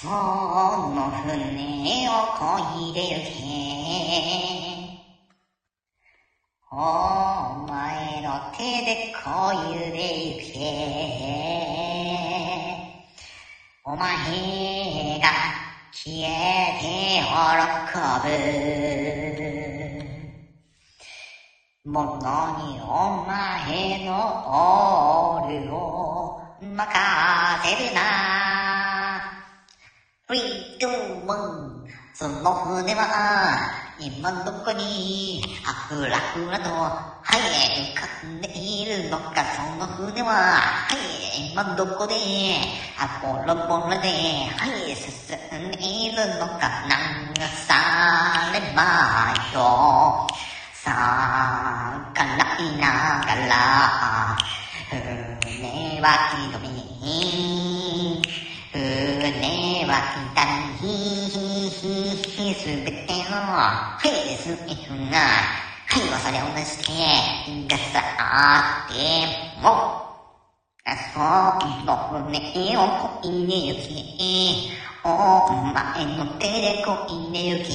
その船をこいでゆけ。お前の手でこいでゆけ。お前が消えて喜ぶ。ものにお前のオールを任せるな。フリードゥンその船は今どこにあふらふらとはい浮かんでいるのかその船ははい今どこであポロポロではい進んでいるのか流されまいと逆らいながら船はひどみ船は左ひすべてのフェイスイフがはいはそれを出してがさってもそうの船をこいでゆきお前の手でこいでゆき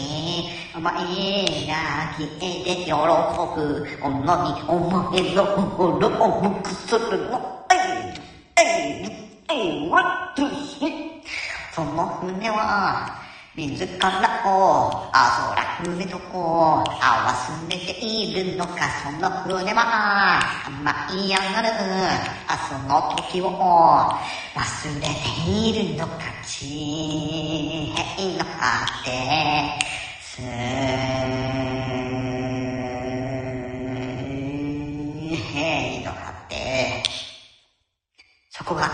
お前が消えて喜ぶおのにお前の心を無くするのえいえいえいワッツーその船は自らをあそら船とこう合わすめているのか。その船は舞い上がる。あその時を忘れているのか。地平の果て。水平の果て。そこが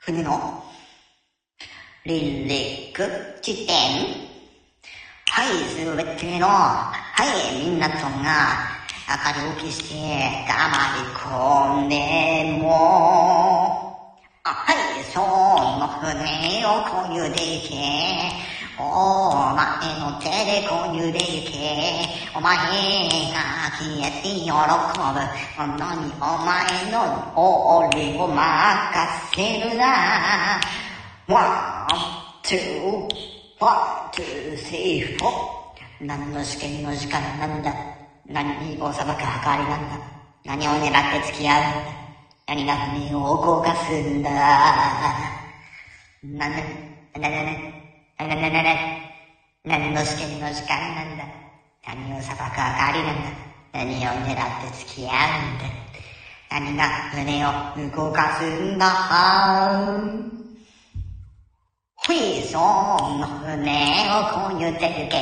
船の離陸地点。はい、すべての、はい、みんなとが、明るくして黙り込んでも、あはい、その船をこゆでいけ、お前の手でこゆでいけ、お前が消えて喜ぶ、このにお前の俺を任せるな。One, two, one, two, three, four. 何の試験の時間なんだ何にお裁く計りなんだ。何を狙って付き合うんだ何が不明を動かすんだ。何、何、何、何、何、何、何の試験の時間なんだ。何を裁く計りなんだ。何を狙って付き合うんだ。何が胸を動かすんだ。フィーソンの船をこゆでゆけ。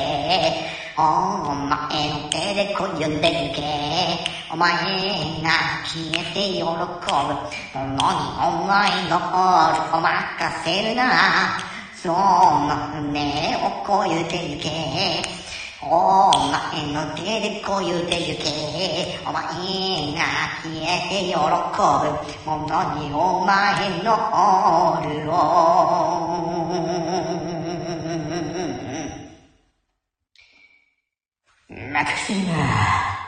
お前の手でこゆでゆけ。お前が消えて喜ぶ。ものにお前のオールを任せるな。その船をこゆでゆけ。お前の手でこゆでゆけ。お前が消えて喜ぶ。ものにお前のオールを Maxima.